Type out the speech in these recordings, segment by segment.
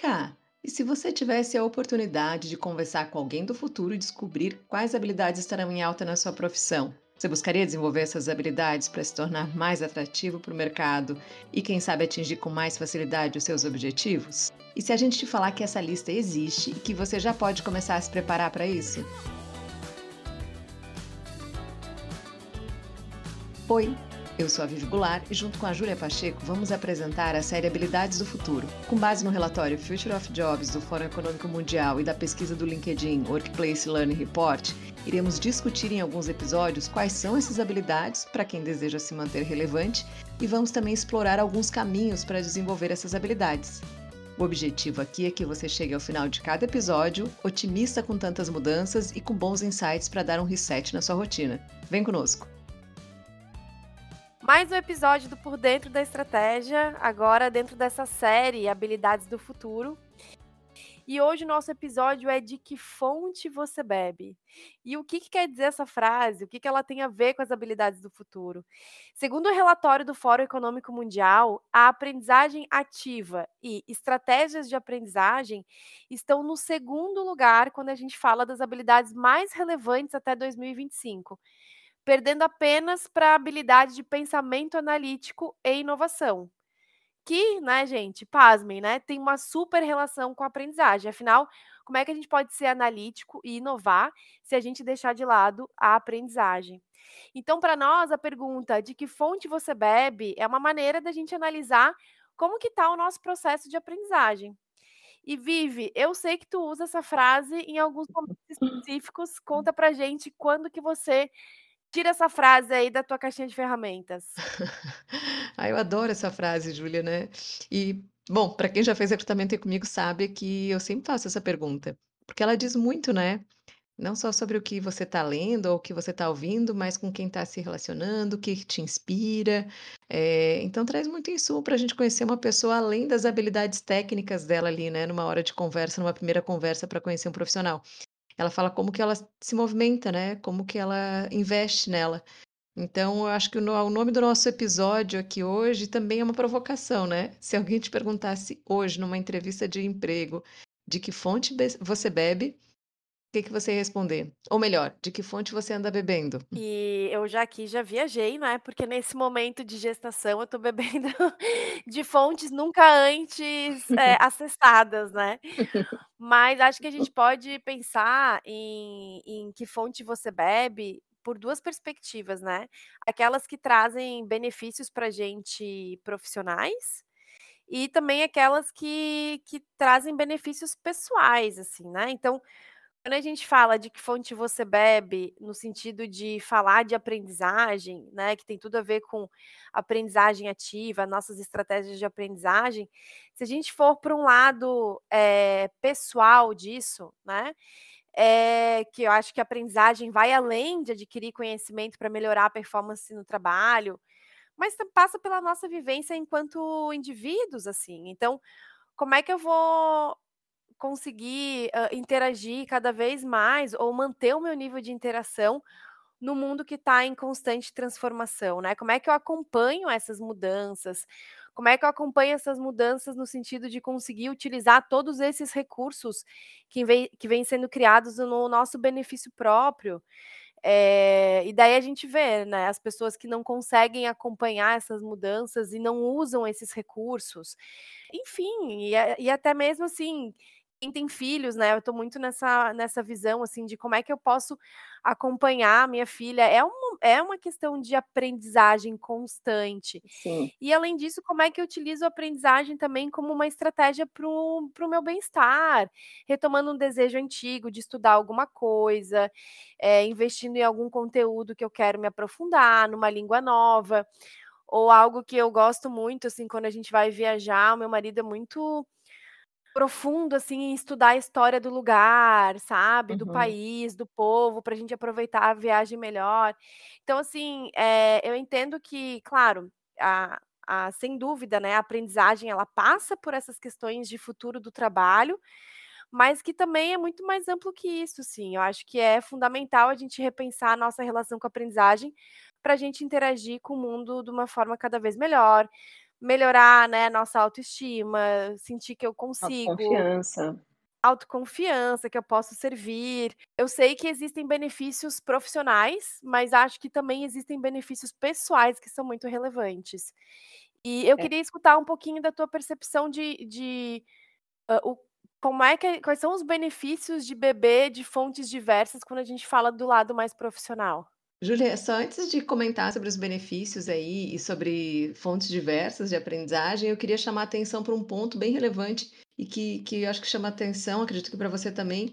cá, e se você tivesse a oportunidade de conversar com alguém do futuro e descobrir quais habilidades estarão em alta na sua profissão? Você buscaria desenvolver essas habilidades para se tornar mais atrativo para o mercado e, quem sabe, atingir com mais facilidade os seus objetivos? E se a gente te falar que essa lista existe e que você já pode começar a se preparar para isso? Oi, eu sou a Vivi Goulart e junto com a Júlia Pacheco vamos apresentar a série Habilidades do Futuro. Com base no relatório Future of Jobs do Fórum Econômico Mundial e da pesquisa do LinkedIn Workplace Learning Report, iremos discutir em alguns episódios quais são essas habilidades para quem deseja se manter relevante e vamos também explorar alguns caminhos para desenvolver essas habilidades. O objetivo aqui é que você chegue ao final de cada episódio otimista com tantas mudanças e com bons insights para dar um reset na sua rotina. Vem conosco! Mais um episódio do Por Dentro da Estratégia, agora dentro dessa série Habilidades do Futuro. E hoje o nosso episódio é de que fonte você bebe? E o que, que quer dizer essa frase? O que, que ela tem a ver com as habilidades do futuro? Segundo o relatório do Fórum Econômico Mundial, a aprendizagem ativa e estratégias de aprendizagem estão no segundo lugar quando a gente fala das habilidades mais relevantes até 2025 perdendo apenas para a habilidade de pensamento analítico e inovação. Que, né, gente, pasmem, né, tem uma super relação com a aprendizagem. Afinal, como é que a gente pode ser analítico e inovar se a gente deixar de lado a aprendizagem? Então, para nós, a pergunta de que fonte você bebe é uma maneira da gente analisar como que está o nosso processo de aprendizagem. E Vive, eu sei que tu usa essa frase em alguns momentos específicos. Conta pra gente quando que você Tira essa frase aí da tua caixinha de ferramentas. Ah, eu adoro essa frase, Júlia, né. E, bom, para quem já fez recrutamento comigo sabe que eu sempre faço essa pergunta, porque ela diz muito, né, não só sobre o que você está lendo ou o que você está ouvindo, mas com quem está se relacionando, o que te inspira. Eh, então traz muito insumo para a gente conhecer uma pessoa além das habilidades técnicas dela ali, né, numa hora de conversa, numa primeira conversa para conhecer um profissional. Ela fala como que ela se movimenta, né, como que ela investe nela. Então eu acho que o nome do nosso episódio aqui hoje também é uma provocação, né. Se alguém te perguntasse hoje numa entrevista de emprego, de que fonte você bebe, que que você ia responder? Ou melhor, de que fonte você anda bebendo? E eu já aqui já viajei, né, porque nesse momento de gestação eu tô bebendo de fontes nunca antes, eh, acessadas, né. Mas acho que a gente pode pensar em em que fonte você bebe por 2 perspectivas, né. Aquelas que trazem benefícios pra gente profissionais, e também aquelas que que trazem benefícios pessoais, assim, né. Então, quando a gente fala de que fonte você bebe, no sentido de falar de aprendizagem, né, que tem tudo a ver com aprendizagem ativa, nossas estratégias de aprendizagem, se a gente for para um lado, eh, pessoal disso, né, eh, que eu acho que a aprendizagem vai além de adquirir conhecimento para melhorar a performance no trabalho, mas passa pela nossa vivência enquanto indivíduos, assim. Então, como é que eu vou conseguir, hã, interagir cada vez mais ou manter o meu nível de interação no mundo que está em constante transformação, né. Como é que eu acompanho essas mudanças? Como é que eu acompanho essas mudanças no sentido de conseguir utilizar todos esses recursos que vem que vêm sendo criados no nosso benefício próprio? Eh, e daí a gente vê, né, as pessoas que não conseguem acompanhar essas mudanças e não usam esses recursos. Enfim, e e até mesmo, assim, quem tem filhos, né, eu tô muito nessa nessa visão, assim, de como é que eu posso acompanhar a minha filha. É um é uma questão de aprendizagem constante. Sim. E além disso, como é que eu utilizo a aprendizagem também como uma estratégia para o meu bem-estar, retomando um desejo antigo de estudar alguma coisa, eh, investindo em algum conteúdo que eu quero me aprofundar, numa língua nova, ou algo que eu gosto muito, assim, quando a gente vai viajar, o meu marido é muito profundo, assim, em estudar a história do lugar, sabe, do Uhum. país, do povo, para a gente aproveitar a viagem melhor. Então, assim, eh, eu entendo que, claro, a a sem dúvida, né, a aprendizagem ela passa por essas questões de futuro do trabalho, mas que também é muito mais amplo que isso, sim. Eu acho que é fundamental a gente repensar a nossa relação com a aprendizagem, para a gente interagir com o mundo de uma forma cada vez melhor, melhorar, né, a nossa autoestima, sentir que eu consigo. Autoconfiança. Autoconfiança, que eu posso servir. Eu sei que existem benefícios profissionais, mas acho que também existem benefícios pessoais que são muito relevantes. E eu É. queria escutar um pouquinho da tua percepção de de, hã, o como é que quais são os benefícios de beber de fontes diversas quando a gente fala do lado mais profissional? Júlia, só antes de comentar sobre os benefícios aí e sobre fontes diversas de aprendizagem, eu queria chamar a atenção para um ponto bem relevante e que que eu acho que chama atenção, acredito que para você também,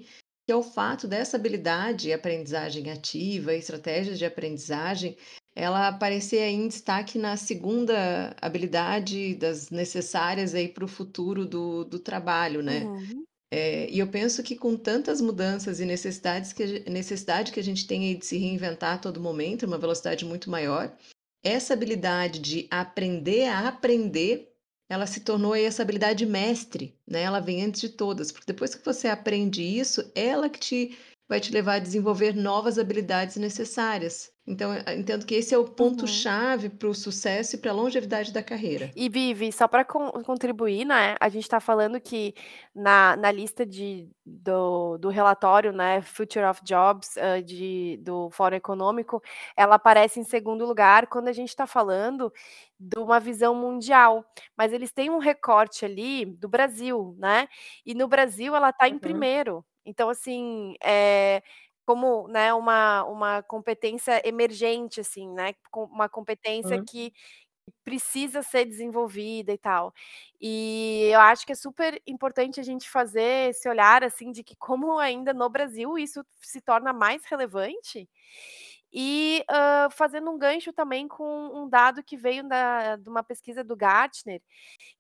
que é o fato dessa habilidade, aprendizagem ativa, estratégias de aprendizagem, ela aparecer aí em destaque na segunda habilidade das necessárias aí para o futuro do do trabalho, né. Uhum. Eh, e eu penso que com tantas mudanças e necessidades que necessidade que a gente tem de se reinventar a todo momento, uma velocidade muito maior, essa habilidade de aprender a aprender, ela se tornou aí essa habilidade mestre, né, ela vem antes de todas, porque depois que você aprende isso, ela que te vai te levar a desenvolver novas habilidades necessárias. Então, entendo que esse é o ponto Uhum. chave para o sucesso e para a longevidade da carreira. E Vivi, só para con contribuir, né, a gente tá falando que na na lista de do do relatório, né, Future of Jobs, hã, de do Fórum Econômico, ela aparece em segundo lugar quando a gente tá falando de uma visão mundial, mas eles têm um recorte ali do Brasil, né, e no Brasil ela tá em Uhum. primeiro. Então assim, eh, como, né, uma uma competência emergente, assim, né, uma competência Hum. que precisa ser desenvolvida e tal. E eu acho que é super importante a gente fazer esse olhar, assim, de que como ainda no Brasil isso se torna mais relevante, e, hã, fazendo um gancho também com um dado que veio da de uma pesquisa do Gartner,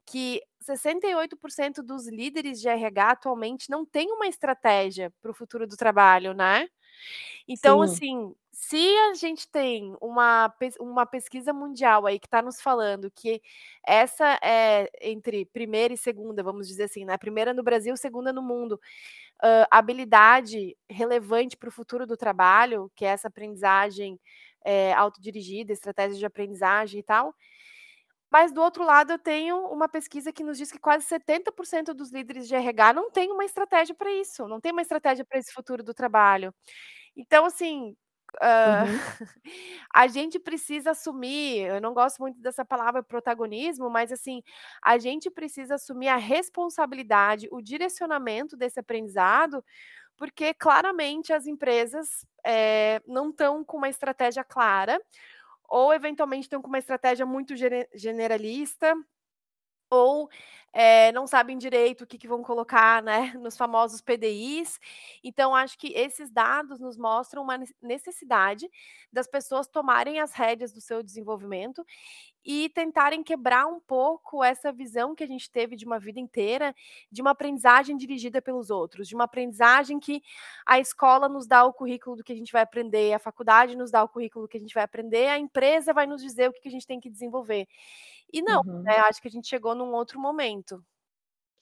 que 68% dos líderes de RH atualmente não têm uma estratégia para o futuro do trabalho, né. Então Sim. assim, se a gente tem uma uma pesquisa mundial aí que tá nos falando que essa é entre primeira e segunda, vamos dizer assim, né, primeira no Brasil, segunda no mundo, hã, habilidade relevante para o futuro do trabalho, que é essa aprendizagem, eh, autodirigida, estratégia de aprendizagem e tal. Mas do outro lado eu tenho uma pesquisa que nos diz que quase 70% dos líderes de RH não tem uma estratégia para isso, não tem uma estratégia para esse futuro do trabalho. Então assim, hã, Uhum. a gente precisa assumir, eu não gosto muito dessa palavra protagonismo, mas assim, a gente precisa assumir a responsabilidade, o direcionamento desse aprendizado, porque claramente as empresas, eh, não estão com uma estratégia clara, ou eventualmente estão com uma estratégia muito gene generalista, ou, eh, não sabem direito o que que vão colocar, né, nos famosos PDIs. Então acho que esses dados nos mostram uma nece necessidade das pessoas tomarem as rédeas do seu desenvolvimento, e tentarem quebrar um pouco essa visão que a gente teve de uma vida inteira, de uma aprendizagem dirigida pelos outros, de uma aprendizagem que a escola nos dá o currículo do que a gente vai aprender, a faculdade nos dá o currículo do que a gente vai aprender, a empresa vai nos dizer o que a gente tem que desenvolver. E não, Uhum. né, acho que a gente chegou num outro momento.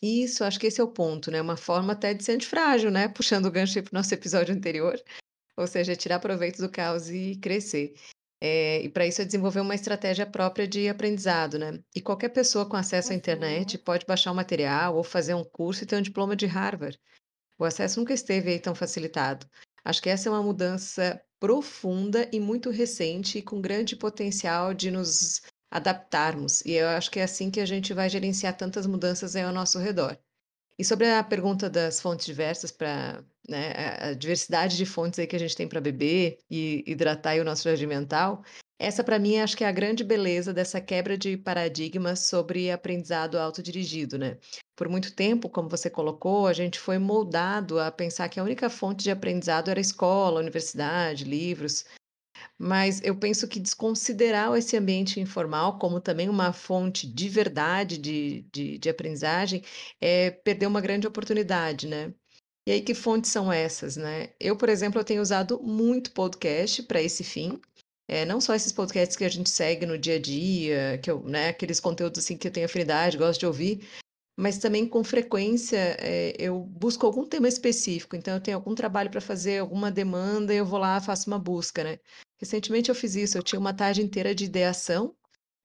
Isso, acho que esse é o ponto, né, uma forma até de ser antifrágil, né, puxando o gancho para o nosso episódio anterior, ou seja, tirar proveito do caos e crescer. Eh, e para isso é desenvolver uma estratégia própria de aprendizado, né. E qualquer pessoa com acesso à internet Uhum. pode baixar o material ou fazer um curso e ter um diploma de Harvard. O acesso nunca esteve aí tão facilitado. Acho que essa é uma mudança profunda e muito recente e com grande potencial de nos adaptarmos, e eu acho que é assim que a gente vai gerenciar tantas mudanças ao nosso redor. E sobre a pergunta das fontes diversas pra, né, a diversidade de fontes aí que a gente tem para beber e hidratar o nosso jardim mental, essa para mim acho que é a grande beleza dessa quebra de paradigmas sobre aprendizado autodirigido, né. Por muito tempo, como você colocou, a gente foi moldado a pensar que a única fonte de aprendizado era escola, universidade, livros, mas eu penso que desconsiderar esse ambiente informal como também uma fonte de verdade de de de aprendizagem, é perder uma grande oportunidade, né. E aí que fontes são essas, né. Eu, por exemplo, eu tenho usado muito podcast para esse fim, eh, não só esses podcasts que a gente segue no dia a dia, que eu né, aqueles conteúdos, assim, que eu tenho afinidade, gosto de ouvir, mas também com frequência, eh, eu busco algum tema específico, então eu tenho algum trabalho para fazer, alguma demanda, eu vou lá, faço uma busca, né. Recentemente eu fiz isso, eu tinha uma tarde inteira de ideação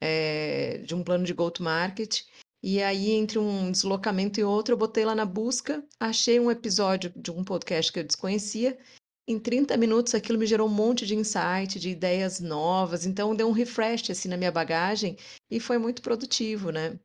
eh, de um plano de go-to-market, e aí entre um deslocamento e outro, eu botei lá na busca, achei um episódio de um podcast que eu desconhecia, em 30 minutos aquilo me gerou um monte de insight, de ideias novas, então deu um refresh, assim, na minha bagagem e foi muito produtivo, né.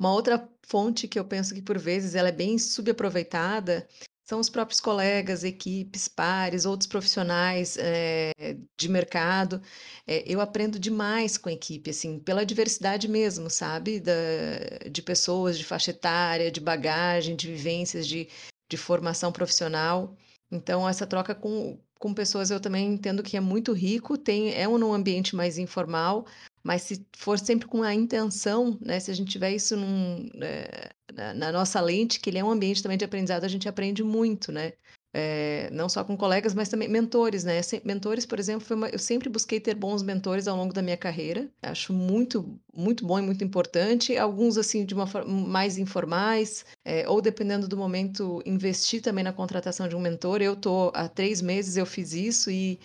Uma outra fonte que eu penso que por vezes ela é bem subaproveitada, são os próprios colegas, equipes, pares, outros profissionais, eh, de mercado. Eh, eu aprendo demais com a equipe, assim, pela diversidade mesmo, sabe, da de pessoas, de faixa etária, de bagagem, de vivências, de de formação profissional. Então essa troca com com pessoas eu também entendo que é muito rico, tem é um ambiente mais informal, mas se for sempre com a intenção, né, se a gente tiver isso num eh, na na nossa lente, que ele é um ambiente também de aprendizado, a gente aprende muito, né. Eh, não só com colegas, mas também mentores, né, mentores, por exemplo, uma eu sempre busquei ter bons mentores ao longo da minha carreira, acho muito muito bom e muito importante, alguns, assim, de uma forma mais informais, eh, ou dependendo do momento, investir também na contratação de um mentor. Eu tô há 3 meses eu fiz isso e,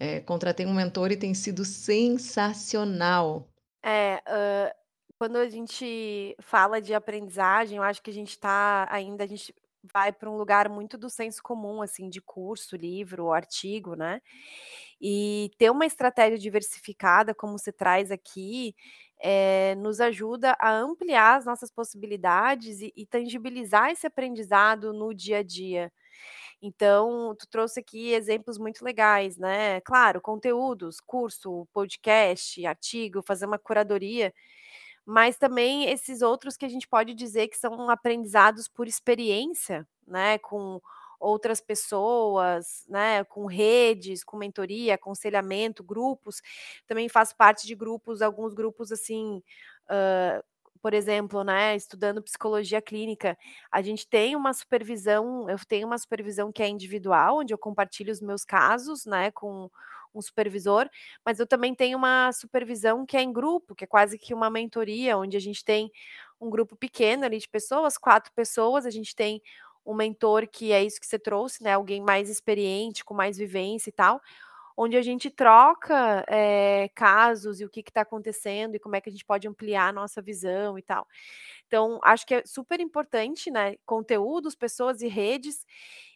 eh, contratei um mentor e tem sido sensacional. É, hã, quando a gente fala de aprendizagem, eu acho que a gente tá ainda a gente vai pra um lugar muito do senso comum, assim, de curso, livro, artigo, né. E ter uma estratégia diversificada, como você traz aqui, eh, nos ajuda a ampliar as nossas possibilidades e e tangibilizar esse aprendizado no dia a dia. Então, tu trouxe aqui exemplos muito legais, né. Claro, conteúdos, curso, podcast, artigo, fazer uma curadoria, mas também esses outros que a gente pode dizer que são aprendizados por experiência, né, com outras pessoas, né, com redes, com mentoria, aconselhamento, grupos. Também faço parte de grupos, alguns grupos, assim, hã, por exemplo, né, estudando psicologia clínica, a gente tem uma supervisão eu tenho uma supervisão que é individual, onde eu compartilho os meus casos, né, com um supervisor, mas eu também tenho uma supervisão que é em grupo, que é quase que uma mentoria, onde a gente tem um grupo pequeno ali de pessoas, 4 pessoas, a gente tem um mentor que é isso que você trouxe, né, alguém mais experiente, com mais vivência e tal, onde a gente troca, eh, casos e o que que tá acontecendo e como é que a gente pode ampliar a nossa visão e tal. Então, acho que é super importante, né, conteúdos, pessoas e redes,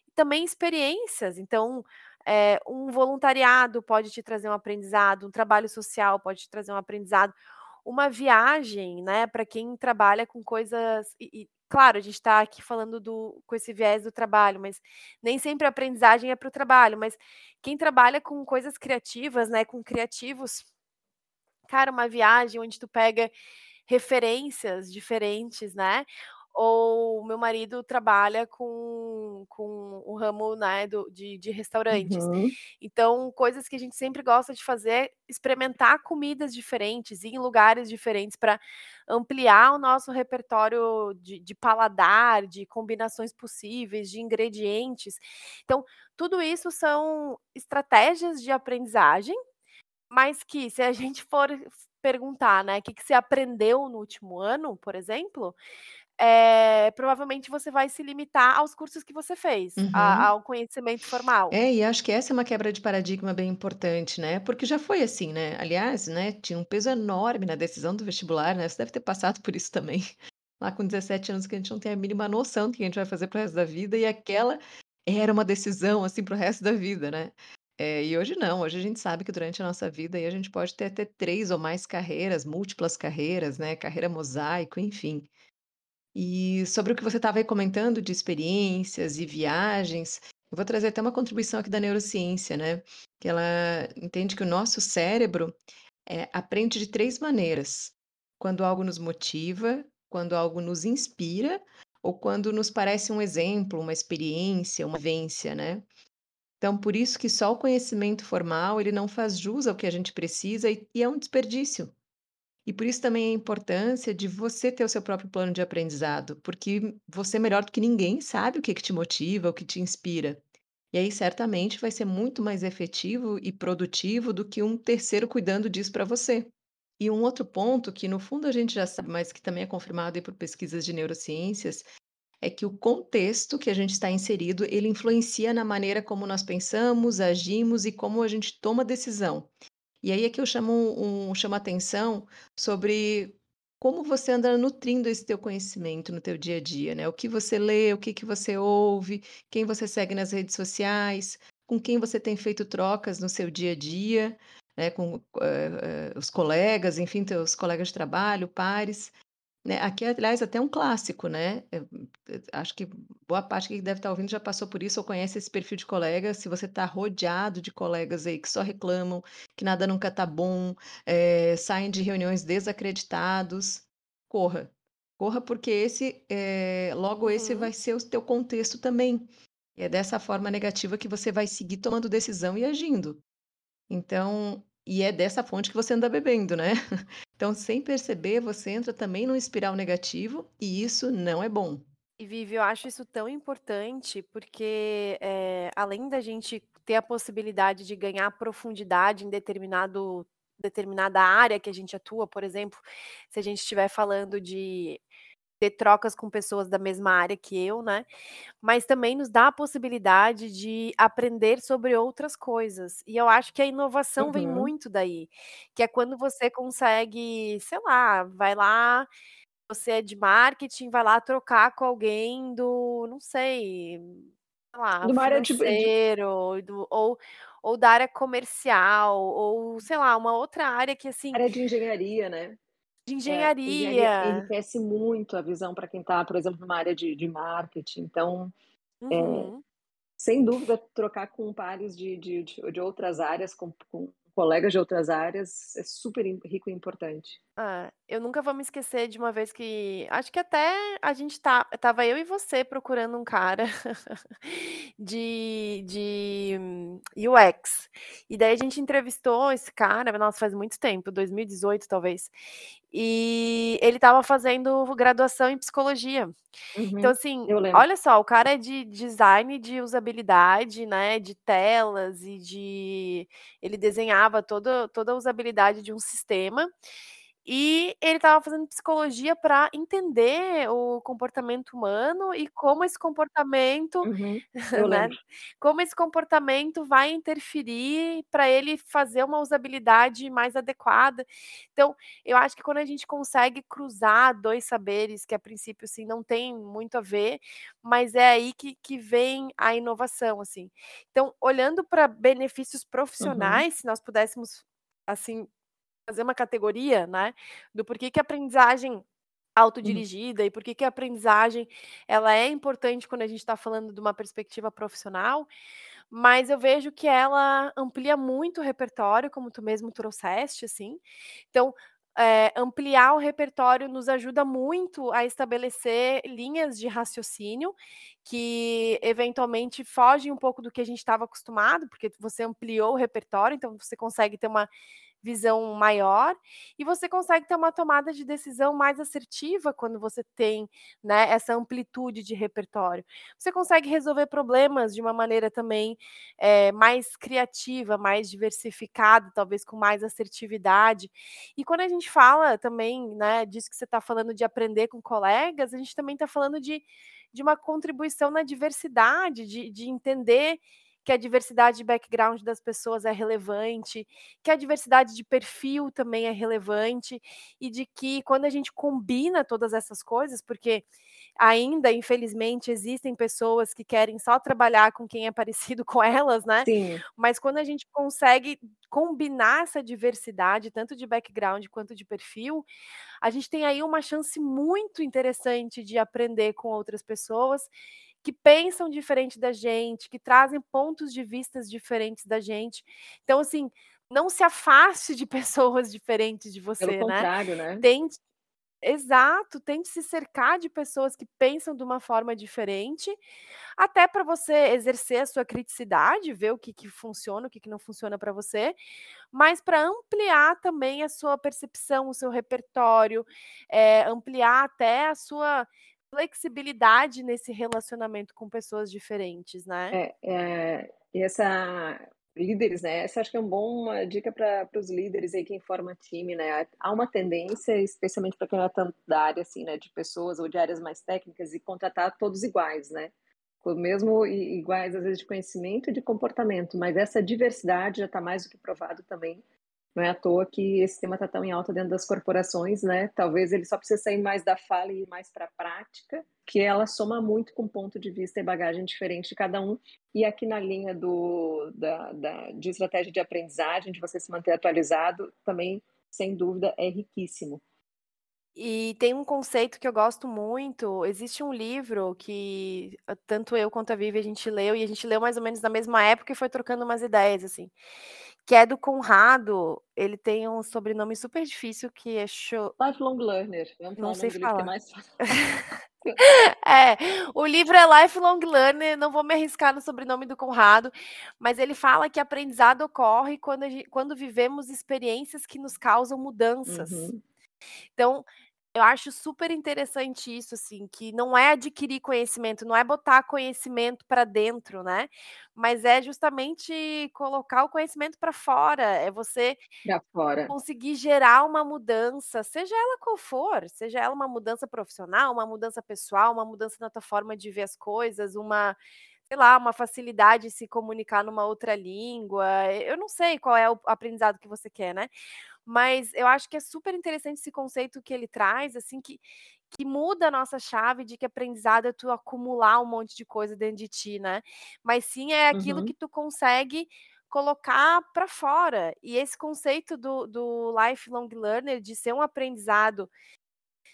e também experiências. Então, eh, um voluntariado pode te trazer um aprendizado, um trabalho social pode te trazer um aprendizado, uma viagem, né, pra quem trabalha com coisas e e claro, a gente tá aqui falando do com esse viés do trabalho, mas nem sempre a aprendizagem é para o trabalho, mas quem trabalha com coisas criativas, né, com criativos, cara, uma viagem onde tu pega referências diferentes, né. Ou o meu marido trabalha com com o ramo, né, do de de restaurantes. Uhum. Então, coisas que a gente sempre gosta de fazer, experimentar comidas diferentes, ir em lugares diferentes pra ampliar o nosso repertório de de paladar, de combinações possíveis, de ingredientes. Então, tudo isso são estratégias de aprendizagem, mas que se a gente for perguntar, né, que que você aprendeu no último ano, por exemplo, eh, provavelmente você vai se limitar aos cursos que você fez, a Uhum. ao conhecimento formal. É, e acho que essa é uma quebra de paradigma bem importante, né, porque já foi assim, né, aliás, né, tinha um peso enorme na decisão do vestibular, né, você deve ter passado por isso também, lá com 17 anos que a gente não tem a mínima noção do que a gente vai fazer para o resto da vida e aquela era uma decisão, assim, para o resto da vida, né. Eh, e hoje não, hoje a gente sabe que durante a nossa vida aí a gente pode ter até 3 ou mais carreiras, múltiplas carreiras, né, carreira mosaico, enfim. E sobre o que você estava comentando de experiências e viagens, eu vou trazer até uma contribuição aqui da neurociência, né, que ela entende que o nosso cérebro, eh, aprende de 3 maneiras: quando algo nos motiva, quando algo nos inspira ou quando nos parece um exemplo, uma experiência, uma vivência, né. Então por isso que só o conhecimento formal, ele não faz jus ao que a gente precisa e e é um desperdício. E por isso também a importância de você ter o seu próprio plano de aprendizado, porque você melhor do que ninguém sabe o que que te motiva, o que te inspira. E aí certamente vai ser muito mais efetivo e produtivo do que um terceiro cuidando disso pra você. E um outro ponto que no fundo a gente já sabe, mas que também é confirmado aí por pesquisas de neurociências, é que o contexto que a gente está inserido, ele influencia na maneira como nós pensamos, agimos e como a gente toma decisão. E aí é que eu chamo um chamo atenção sobre como você anda nutrindo esse teu conhecimento no teu dia a dia, né, o que você lê, o que que você ouve, quem você segue nas redes sociais, com quem você tem feito trocas no seu dia a dia, né, com, eh eh, os colegas, enfim, teus colegas de trabalho, pares, né. Aqui, aliás, até um clássico, né, eh eh, acho que boa parte que deve estar ouvindo já passou por isso ou conhece esse perfil de colega, se você está rodeado de colegas aí que só reclamam, que nada nunca está bom, eh, saem de reuniões desacreditados, corra. Corra porque esse, eh, logo esse Uhum. vai ser o teu contexto também. É dessa forma negativa que você vai seguir tomando decisão e agindo. Então e é dessa fonte que você anda bebendo, né. Então, sem perceber, você entra também num espiral negativo e isso não é bom. E Vivi, eu acho isso tão importante, porque, eh, além da gente ter a possibilidade de ganhar profundidade em determinado determinada área que a gente atua, por exemplo, se a gente estiver falando de ter trocas com pessoas da mesma área que eu, né, mas também nos dá a possibilidade de aprender sobre outras coisas. E eu acho que a inovação vem Uhum. muito daí, que é quando você consegue, sei lá, vai lá você é de marketing, vai lá trocar com alguém do não sei, sei lá, De área tipo de financeiro, do ou ou da área comercial, ou sei lá, uma outra área que, assim área de engenharia, né. De É, engenharia engenharia. enriquece muito a visão para quem está, por exemplo, numa área de de marketing, então, Uhum. eh, sem dúvida trocar com pares de de de outras áreas, com com colegas de outras áreas, é super rico e importante. É, eu nunca vou me esquecer de uma vez que acho que até a gente tá estava eu e você procurando um cara de de UX. E daí a gente entrevistou esse cara, nossa, faz muito tempo, 2018 talvez. E ele estava fazendo graduação em psicologia. Então, Uhum, assim, eu lembro. olha só, o cara é de design de usabilidade, né, de telas e de ele desenhava toda toda a usabilidade de um sistema, e ele estava fazendo psicologia pra entender o comportamento humano e como esse comportamento, Uhum, né, como esse comportamento vai interferir pra ele fazer uma usabilidade mais adequada. Então, eu acho que quando a gente consegue cruzar 2 saberes que a princípio, assim, não tem muito a ver, mas é aí que que vem a inovação, assim. Então, olhando pra benefícios Uhum. profissionais, se nós pudéssemos, assim, fazer uma categoria, né, do porquê que a aprendizagem Uhum. autodirigida e por que a aprendizagem ela é importante quando a gente tá falando de uma perspectiva profissional, mas eu vejo que ela amplia muito o repertório, como tu mesmo trouxeste, assim. Então, eh, ampliar o repertório nos ajuda muito a estabelecer linhas de raciocínio, que eventualmente fogem um pouco do que a gente estava acostumado, porque você ampliou o repertório, então você consegue ter uma visão maior, e você consegue ter uma tomada de decisão mais assertiva quando você tem, né, essa amplitude de repertório. Você consegue resolver problemas de uma maneira também, eh, mais criativa, mais diversificada, talvez com mais assertividade. E quando a gente fala também, né, disso que você tá falando de aprender com colegas, a gente também tá falando de de uma contribuição na diversidade, de de entender que a diversidade de background das pessoas é relevante, que a diversidade de perfil também é relevante, e de que quando a gente combina todas essas coisas, porque ainda infelizmente existem pessoas que querem só trabalhar com quem é parecido com elas, né, Sim. mas quando a gente consegue combinar essa diversidade, tanto de background quanto de perfil, a gente tem aí uma chance muito interessante de aprender com outras pessoas, que pensam diferente da gente, que trazem pontos de vistas diferentes da gente. Então, assim, não se afaste de pessoas diferentes de Pelo você, né, contrário, né. tente exato, tente se cercar de pessoas que pensam de uma forma diferente, até pra você exercer a sua criticidade, ver o que que funciona, o que que não funciona pra você, mas pra ampliar também a sua percepção, o seu repertório, eh, ampliar até a sua flexibilidade nesse relacionamento com pessoas diferentes, né. É, e essa líderes, né, essa acho que é um bom uma dica pra para os líderes aí quem forma time, né, há uma tendência, especialmente pra quem não é tanto da área, assim, né, de pessoas ou de áreas mais técnicas e contratar todos iguais, né, mesmo iguais às vezes de conhecimento e de comportamento, mas essa diversidade já tá mais do que provado também Não é à toa que esse tema está tão em alta dentro das corporações, né? Talvez ele só precise sair mais da fala e ir mais para a prática, que ela soma muito com ponto de vista e bagagem diferente de cada um. E aqui na linha do, da, da, de estratégia de aprendizagem, de você se manter atualizado, também, sem dúvida, é riquíssimo. E tem um conceito que eu gosto muito. Existe um livro que tanto eu quanto a Vivi a gente leu, e a gente leu mais ou menos na mesma época e foi trocando umas ideias, assim que é do Conrado, ele tem um sobrenome super difícil que é Cho Lifelong Learner, vamos não sei é falar. mais É, o livro é Lifelong Learner, não vou me arriscar no sobrenome do Conrado, mas ele fala que aprendizado ocorre quando, gente, quando vivemos experiências que nos causam mudanças. Uhum. Então, eu acho super interessante isso, assim, que não é adquirir conhecimento, não é botar conhecimento para dentro, né? Mas é justamente colocar o conhecimento para fora, é você fora. conseguir gerar uma mudança, seja ela qual for, seja ela uma mudança profissional, uma mudança pessoal, uma mudança na tua forma de ver as coisas, uma sei lá, uma facilidade de se comunicar numa outra língua. Eu não sei qual é o aprendizado que você quer, né? Mas eu acho que é super interessante esse conceito que ele traz, assim, que, que muda a nossa chave de que aprendizado é tu acumular um monte de coisa dentro de ti, né? Mas sim é aquilo Uhum. que tu consegue colocar para fora. E esse conceito do, do lifelong learner, de ser um aprendizado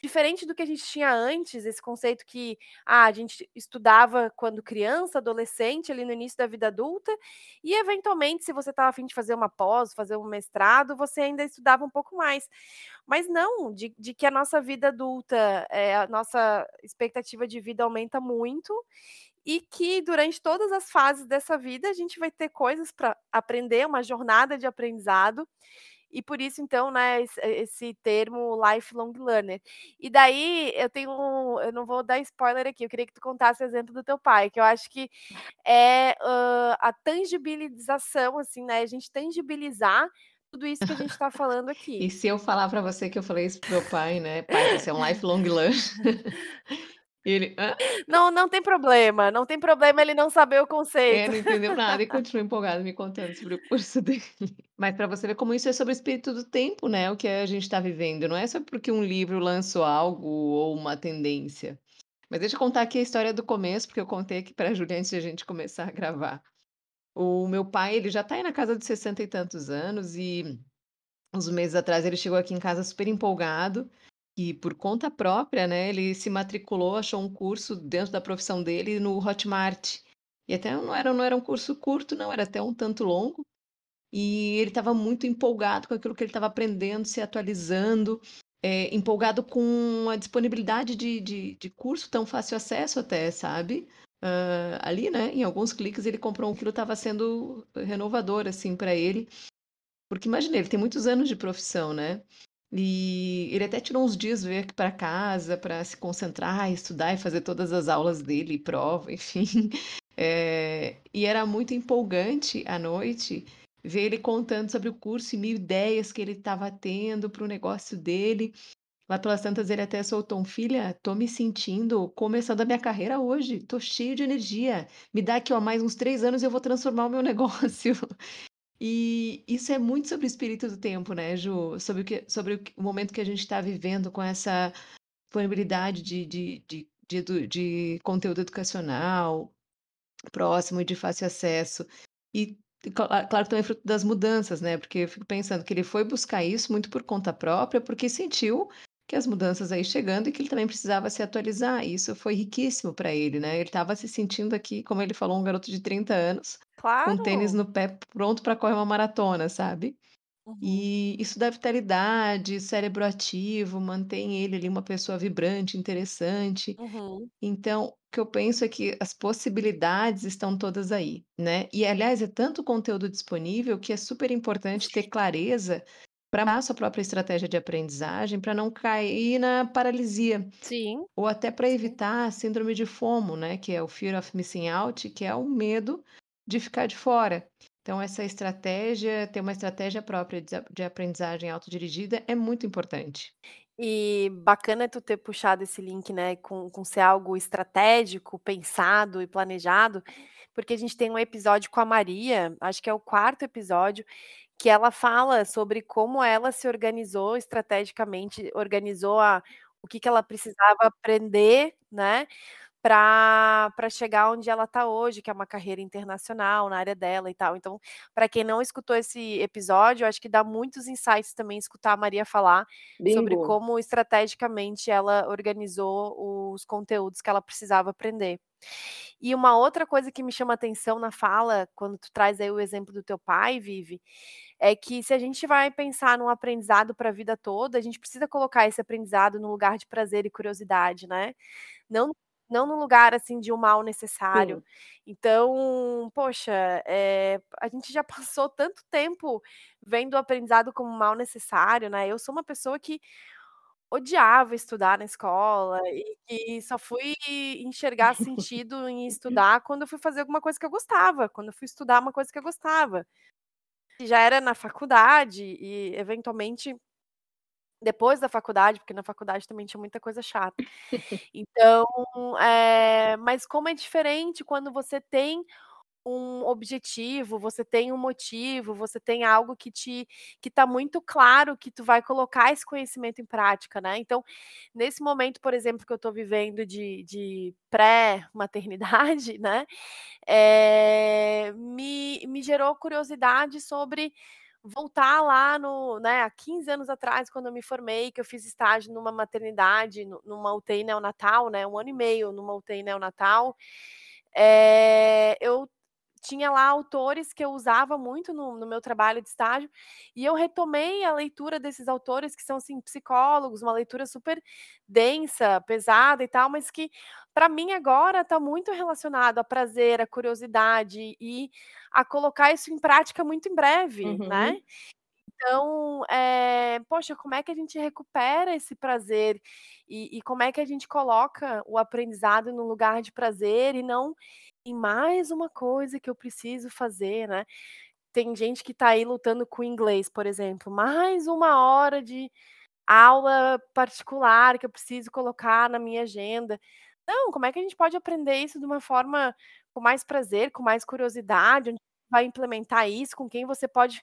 Diferente do que a gente tinha antes, esse conceito que ah, a gente estudava quando criança, adolescente, ali no início da vida adulta, e eventualmente, se você estava afim de fazer uma pós, fazer um mestrado, você ainda estudava um pouco mais. Mas não, de, de que a nossa vida adulta, é, a nossa expectativa de vida aumenta muito, e que durante todas as fases dessa vida a gente vai ter coisas para aprender, uma jornada de aprendizado e por isso, então, né, esse, eh, esse termo lifelong learner. E daí eu tenho um, eu não vou dar spoiler aqui, eu queria que tu contasse o exemplo do teu pai, que eu acho que é uh, a tangibilização, assim, né? A gente tangibilizar tudo isso que a gente está falando aqui. E se eu falar para você que eu falei isso pro meu pai, né? Pai, você é um lifelong learner. E ele, Hã? Não, não tem problema, não tem problema ele não saber o É, conceito. não entendeu nada e continua empolgado me contando sobre o curso dele. Mas para você ver como isso é sobre o espírito do tempo, né, o que a gente está vivendo, não é só porque um livro lançou algo ou uma tendência. Mas deixa eu contar aqui a história do começo, porque eu contei aqui pra Júlia antes de a gente começar a gravar. O meu pai, ele já tá aí na casa de 60 e tantos anos e uns meses atrás ele chegou aqui em casa super empolgado e por conta própria, né, ele se matriculou, achou um curso dentro da profissão dele no Hotmart. E até não era, não era um curso curto, não, era até um tanto longo. E ele estava muito empolgado com aquilo que ele estava aprendendo, se atualizando, é, empolgado com a disponibilidade de, de, de curso tão fácil acesso até, sabe? Uh, ali, né, em alguns cliques ele comprou um que estava sendo renovador, assim, para ele. Porque imagina, ele tem muitos anos de profissão, né? E ele até tirou uns dias veio aqui para casa para se concentrar, estudar e fazer todas as aulas dele, prova, enfim. É, e era muito empolgante à noite ver ele contando sobre o curso e mil ideias que ele estava tendo para o negócio dele. Lá pelas tantas ele até soltou um filha, tô me sentindo começando a minha carreira hoje, tô cheio de energia. Me dá aqui ó, mais uns três anos e eu vou transformar o meu negócio. E isso é muito sobre o espírito do tempo, né, Ju? Sobre o, que, sobre o, momento que a gente está vivendo com essa disponibilidade de, de, de, de, de conteúdo educacional próximo e de fácil acesso. E, claro, também fruto das mudanças, né? Porque eu fico pensando que ele foi buscar isso muito por conta própria, porque sentiu que as mudanças aí chegando e que ele também precisava se atualizar. E isso foi riquíssimo para ele, né? Ele estava se sentindo aqui, como ele falou, um garoto de 30 anos, com tênis Claro. no pé, pronto para correr uma maratona, sabe? Uhum. E isso dá vitalidade, cérebro ativo, mantém ele ali uma pessoa vibrante, interessante. Uhum. Então, o que eu penso é que as possibilidades estão todas aí, né? E aliás, é tanto conteúdo disponível que é super importante ter clareza para a sua própria estratégia de aprendizagem, para não cair na paralisia, Sim, ou até para evitar a síndrome de FOMO, né, que é o fear of missing out, que é o medo de ficar de fora. Então essa estratégia, ter uma estratégia própria de aprendizagem autodirigida é muito importante. E bacana tu ter puxado esse link, né, com com ser algo estratégico, pensado e planejado, porque a gente tem um episódio com a Maria, acho que é o quarto episódio, que ela fala sobre como ela se organizou estrategicamente, organizou a o que que ela precisava aprender, né, pra chegar onde ela tá hoje, que é uma carreira internacional na área dela e tal. Então, pra quem não escutou esse episódio, eu acho que dá muitos insights também escutar a Maria falar sobre Bingo. como estrategicamente ela organizou os conteúdos que ela precisava aprender. E uma outra coisa que me chama atenção na fala, quando tu traz aí o exemplo do teu pai, Vivi, é que se a gente vai pensar num aprendizado pra vida toda, a gente precisa colocar esse aprendizado no lugar de prazer e curiosidade, né. Não não no lugar, assim, de um mal necessário. Sim. Então, poxa, eh, a gente já passou tanto tempo vendo o aprendizado como mal necessário, né. Eu sou uma pessoa que odiava estudar na escola e que só fui enxergar sentido em estudar quando eu fui fazer alguma coisa que eu gostava, quando eu fui estudar uma coisa que eu gostava. E já era na faculdade e eventualmente depois da faculdade, porque na faculdade também tinha muita coisa chata. Então, eh, mas como é diferente quando você tem um objetivo, você tem um motivo, você tem algo que te que tá muito claro que tu vai colocar esse conhecimento em prática, né. Então, nesse momento, por exemplo, que eu tô vivendo de de pré-maternidade, né, eh, me me gerou curiosidade sobre voltar lá no né, há 15 anos atrás, quando eu me formei, que eu fiz estágio numa maternidade, nu numa UTI neonatal, né, 1 ano e meio numa UTI neonatal. Eh, eu tinha lá autores que eu usava muito no no meu trabalho de estágio, e eu retomei a leitura desses autores que são, assim, psicólogos, uma leitura super densa, pesada e tal, mas que pra mim agora tá muito relacionado a prazer, a curiosidade e a colocar isso em prática muito em breve, né. Uhum. Então, eh, poxa, como é que a gente recupera esse prazer e e como é que a gente coloca o aprendizado no lugar de prazer e não mais uma coisa que eu preciso fazer, né. Tem gente que tá aí lutando com inglês, por exemplo, mais uma hora de aula particular que eu preciso colocar na minha agenda. Não, como é que a gente pode aprender isso de uma forma com mais prazer, com mais curiosidade, onde vai implementar isso, com quem você pode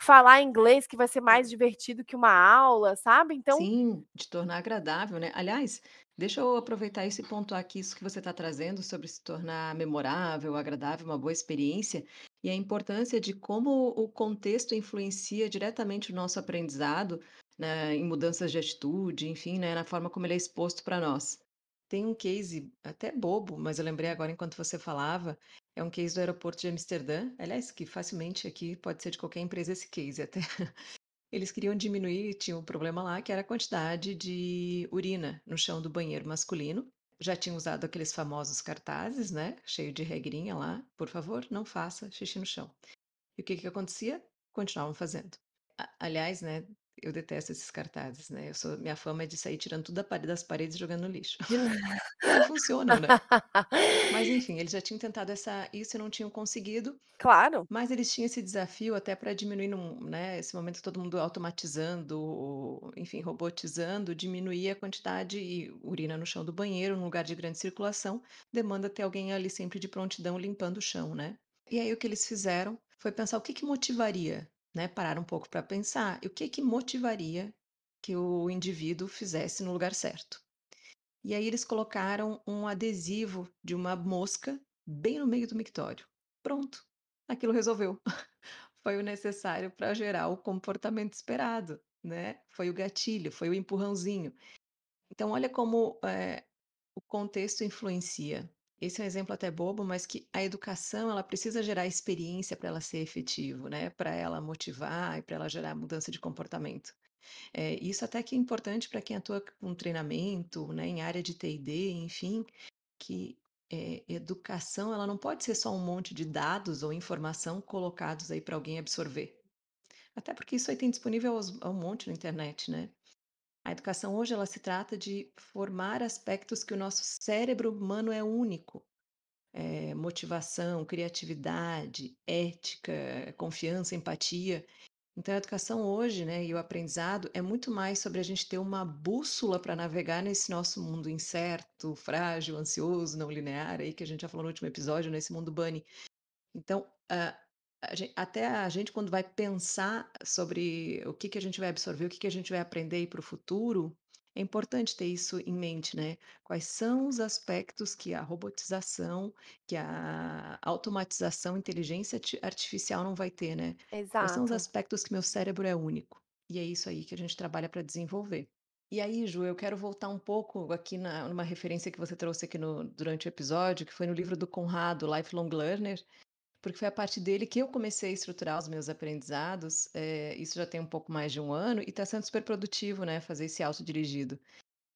falar inglês que vai ser mais divertido que uma aula, sabe. Então Sim, de tornar agradável, né. Aliás, deixa eu aproveitar esse ponto aqui, isso que você tá trazendo sobre se tornar memorável, agradável, uma boa experiência, e a importância de como o contexto influencia diretamente o nosso aprendizado, né, em mudanças de atitude, enfim, né, na forma como ele é exposto pra nós. Tem um case até bobo, mas eu lembrei agora enquanto você falava, é um case do aeroporto de Amsterdã, aliás, que facilmente aqui pode ser de qualquer empresa esse case até. Eles queriam diminuir tinha um problema lá que era a quantidade de urina no chão do banheiro masculino. Já tinham usado aqueles famosos cartazes, né, cheio de regrinha lá: "Por favor, não faça xixi no chão". E o que que acontecia? Continuavam fazendo. Aliás, né, eu detesto esses cartazes, né, eu sou minha fama é de sair tirando tudo da pare das paredes e jogando no lixo. Não funcionam, né. Mas enfim, eles já tinham tentado essa isso e não tinham conseguido, Claro. mas eles tinham esse desafio até pra diminuir num né, esse momento todo mundo automatizando o enfim, robotizando, diminuir a quantidade e urina no chão do banheiro, num lugar de grande circulação, demanda ter alguém ali sempre de prontidão limpando o chão, né. E aí o que eles fizeram foi pensar o que que motivaria, né, pararam um pouco pra pensar, o que que motivaria que o indivíduo fizesse no lugar certo. E aí eles colocaram um adesivo de uma mosca bem no meio do mictório. Pronto, aquilo resolveu. Foi o necessário pra gerar o comportamento esperado, né, foi o gatilho, foi o empurrãozinho. Então olha como, eh, o contexto influencia. Esse é um exemplo até bobo, mas que a educação ela precisa gerar experiência pra ela ser efetivo, né, pra ela motivar e pra ela gerar mudança de comportamento. Eh, isso até que é importante pra quem atua com treinamento, né, em área de T&D, enfim, que, eh, educação ela não pode ser só um monte de dados ou informação colocados aí pra alguém absorver. Até porque isso aí tem disponível a um monte na internet, né. A educação hoje ela se trata de formar aspectos que o nosso cérebro humano é único. Eh, motivação, criatividade, ética, confiança, empatia. Então a educação hoje, né, e o aprendizado é muito mais sobre a gente ter uma bússola pra navegar nesse nosso mundo incerto, frágil, ansioso, não linear aí que a gente já falou no último episódio, nesse mundo bunny. Então, hã, a gen até a gente quando vai pensar sobre o que que a gente vai absorver, o que que a gente vai aprender para o futuro, é importante ter isso em mente, né. Quais são os aspectos que a robotização, que a automatização, inteligência arti artificial não vai ter, né. Quais são os Exato. aspectos que meu cérebro é único? E é isso aí que a gente trabalha para desenvolver. E aí, Ju, eu quero voltar um pouco aqui na numa referência que você trouxe aqui no durante o episódio, que foi no livro do Conrado, Lifelong Learner, porque foi a partir dele que eu comecei a estruturar os meus aprendizados, eh, isso já tem um pouco mais de um ano e está sendo super produtivo, né, fazer esse autodirigido.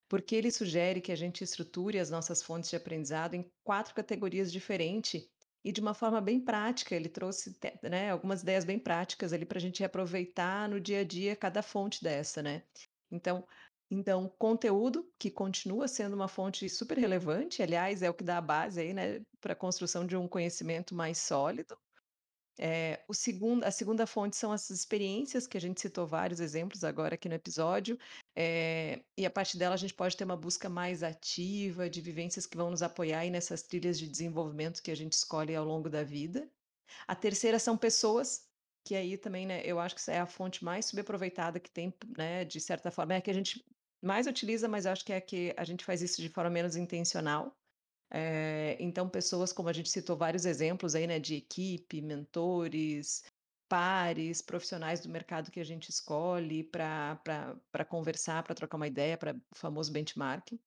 Porque ele sugere que a gente estruture as nossas fontes de aprendizado em 4 categorias diferente e de uma forma bem prática, ele trouxe né, algumas ideias bem práticas ali para a gente aproveitar no dia a dia cada fonte dessa, né. Então então conteúdo, que continua sendo uma fonte super relevante, aliás, é o que dá a base aí, né, pra construção de um conhecimento mais sólido. Eh, o segundo a segunda fonte são as experiências, que a gente citou vários exemplos agora aqui no episódio, eh, e a partir dela a gente pode ter uma busca mais ativa de vivências que vão nos apoiar aí nessas trilhas de desenvolvimento que a gente escolhe ao longo da vida. A terceira são pessoas, que aí também, né, eu acho que isso é a fonte mais subaproveitada que tem, né, de certa forma, é a que a gente mais utiliza, mas eu acho que é que a gente faz isso de forma menos intencional. Eh, então pessoas como a gente citou vários exemplos aí, né, de equipe, mentores, pares, profissionais do mercado que a gente escolhe pra conversar, pra trocar uma ideia, pra o famoso benchmarking.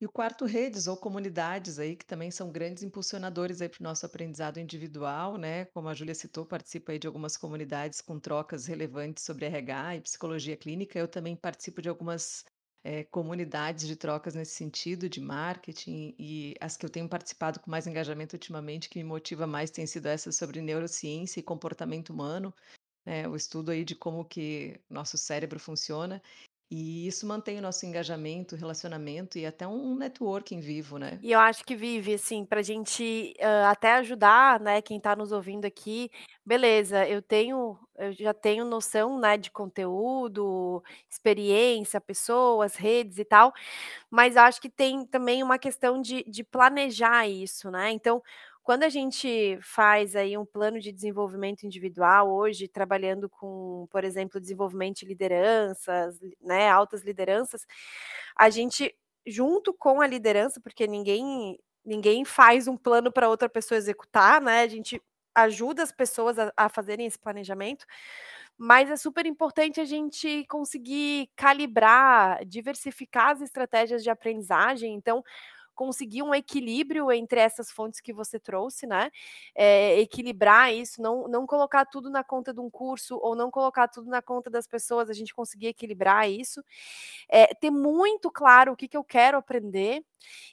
E o quarto, redes ou comunidades aí, que também são grandes impulsionadores aí para o nosso aprendizado individual, né, como a Júlia citou, participa aí de algumas comunidades com trocas relevantes sobre RH e psicologia clínica, eu também participo de algumas, eh, comunidades de trocas nesse sentido, de marketing, e as que eu tenho participado com mais engajamento ultimamente, que me motiva mais, tem sido essa sobre neurociência e comportamento humano, né, o estudo aí de como que nosso cérebro funciona, e isso mantém o nosso engajamento, relacionamento e até um networking vivo, né. E eu acho que vive, assim, pra gente, hã, até ajudar, né, quem tá nos ouvindo aqui, beleza, eu tenho eu já tenho noção, né, de conteúdo, experiência, pessoas, redes e tal, mas acho que tem também uma questão de de planejar isso, né. Então, quando a gente faz aí um plano de desenvolvimento individual, hoje trabalhando com, por exemplo, desenvolvimento de lideranças, né, altas lideranças, a gente junto com a liderança, porque ninguém ninguém faz um plano pra outra pessoa executar, né, a gente ajuda as pessoas a a fazerem esse planejamento, mas é super importante a gente conseguir calibrar, diversificar as estratégias de aprendizagem, então, conseguir um equilíbrio entre essas fontes que você trouxe, né, eh, equilibrar isso, não não colocar tudo na conta de um curso ou não colocar tudo na conta das pessoas, a gente conseguir equilibrar isso. Eh, ter muito claro o que que eu quero aprender,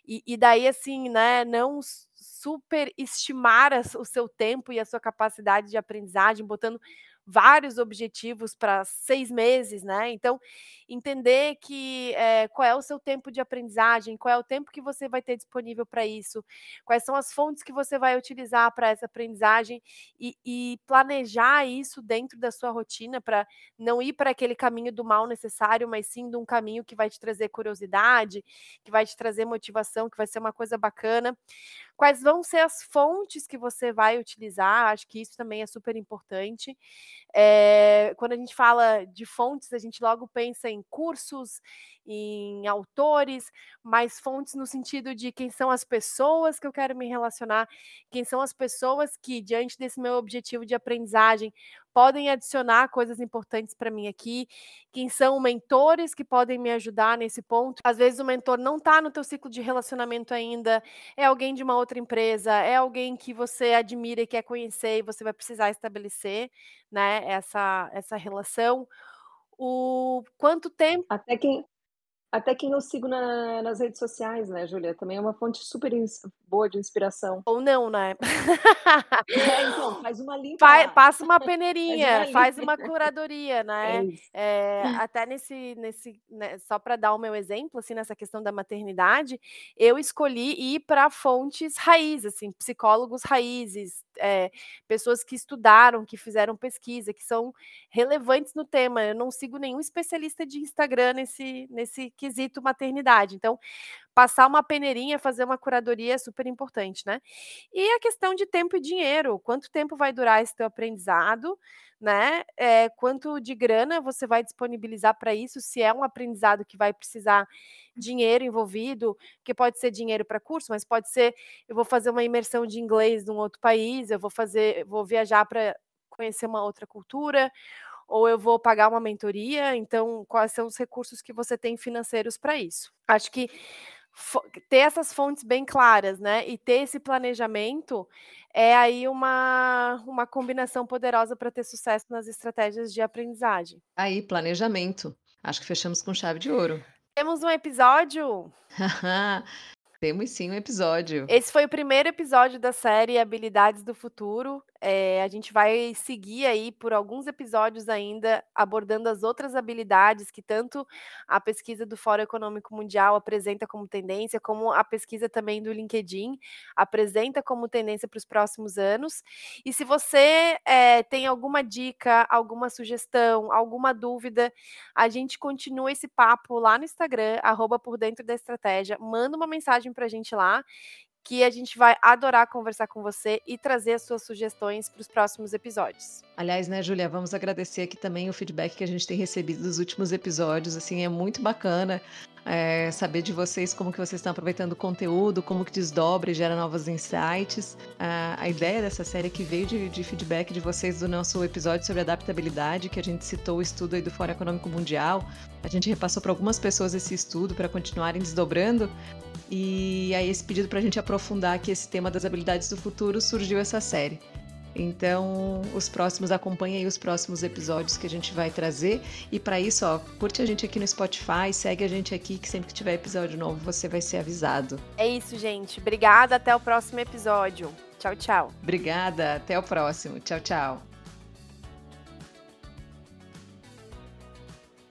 e e daí, assim, né, não su superestimar o seu tempo e a sua capacidade de aprendizagem, botando vários objetivos pra 6 meses, né, então, entender que, eh, qual é o seu tempo de aprendizagem, qual é o tempo que você vai ter disponível pra isso, quais são as fontes que você vai utilizar pra essa aprendizagem, e e planejar isso dentro da sua rotina pra não ir pra aquele caminho do mal necessário, mas sim de um caminho que vai te trazer curiosidade, que vai te trazer motivação, que vai ser uma coisa bacana. Quais vão ser as fontes que você vai utilizar, acho que isso também é super importante. Eh, quando a gente fala de fontes, a gente logo pensa em cursos, em autores, mas fontes no sentido de quem são as pessoas que eu quero me relacionar, quem são as pessoas que, diante desse meu objetivo de aprendizagem, podem adicionar coisas importantes pra mim aqui, quem são mentores que podem me ajudar nesse ponto. Às vezes o mentor não tá no teu ciclo de relacionamento ainda, é alguém de uma outra empresa, é alguém que você admira e quer conhecer e você vai precisar estabelecer, né, essa essa relação. O quanto tempo Até quem até quem eu sigo na nas redes sociais, né, Júlia, também é uma fonte super boa de inspiração. Ou não, né. É, então, faz uma limpa passa uma Faz uma peneirinha, faz uma curadoria, É né. isso. Eh, até nesse nesse né, só pra dar o meu exemplo, assim, nessa questão da maternidade, eu escolhi ir pra fontes raiz, assim, psicólogos raízes, eh, pessoas que estudaram, que fizeram pesquisa, que são relevantes no tema, eu não sigo nenhum especialista de Instagram nesse nesse quesito maternidade, então, passar uma peneirinha, fazer uma curadoria é super importante, né? E a questão de tempo e dinheiro, quanto tempo vai durar esse teu aprendizado, né? É, quanto de grana você vai disponibilizar para isso, se é um aprendizado que vai precisar dinheiro envolvido, que pode ser dinheiro para curso, mas pode ser eu vou fazer uma imersão de inglês num outro país, eu vou fazer, vou viajar para conhecer uma outra cultura, ou eu vou pagar uma mentoria, então quais são os recursos que você tem financeiros para isso? Acho que ter essas fontes bem claras, né, e ter esse planejamento é aí uma, uma combinação poderosa para ter sucesso nas estratégias de aprendizagem. Aí, planejamento. Acho que fechamos com chave de ouro. Temos um episódio. Temos sim um episódio. Esse foi o primeiro episódio da série Habilidades do Futuro. É, a gente vai seguir aí por alguns episódios ainda, abordando as outras habilidades que tanto a pesquisa do Fórum Econômico Mundial apresenta como tendência, como a pesquisa também do LinkedIn apresenta como tendência para os próximos anos. E se você é, tem alguma dica, alguma sugestão, alguma dúvida, a gente continua esse papo lá no Instagram, arroba por dentro da estratégia. Manda uma mensagem para a gente lá que a gente vai adorar conversar com você e trazer as suas sugestões para os próximos episódios. Aliás, né, Julia, vamos agradecer aqui também o feedback que a gente tem recebido dos últimos episódios. Assim, é muito bacana é, saber de vocês como que vocês estão aproveitando o conteúdo, como que desdobra e gera novos insights. A, a ideia dessa série que veio de, de, feedback de vocês do nosso episódio sobre adaptabilidade, que a gente citou o estudo aí do Fórum Econômico Mundial. A gente repassou para algumas pessoas esse estudo para continuarem desdobrando. E aí esse pedido para a gente aprofundar aqui esse tema das habilidades do futuro surgiu essa série. Então, os próximos, acompanha aí os próximos episódios que a gente vai trazer. E para isso, ó, curte a gente aqui no Spotify, segue a gente aqui, que sempre que tiver episódio novo você vai ser avisado. É isso, gente. Obrigada, até o próximo episódio. Tchau, tchau. Obrigada, até o próximo. Tchau, tchau.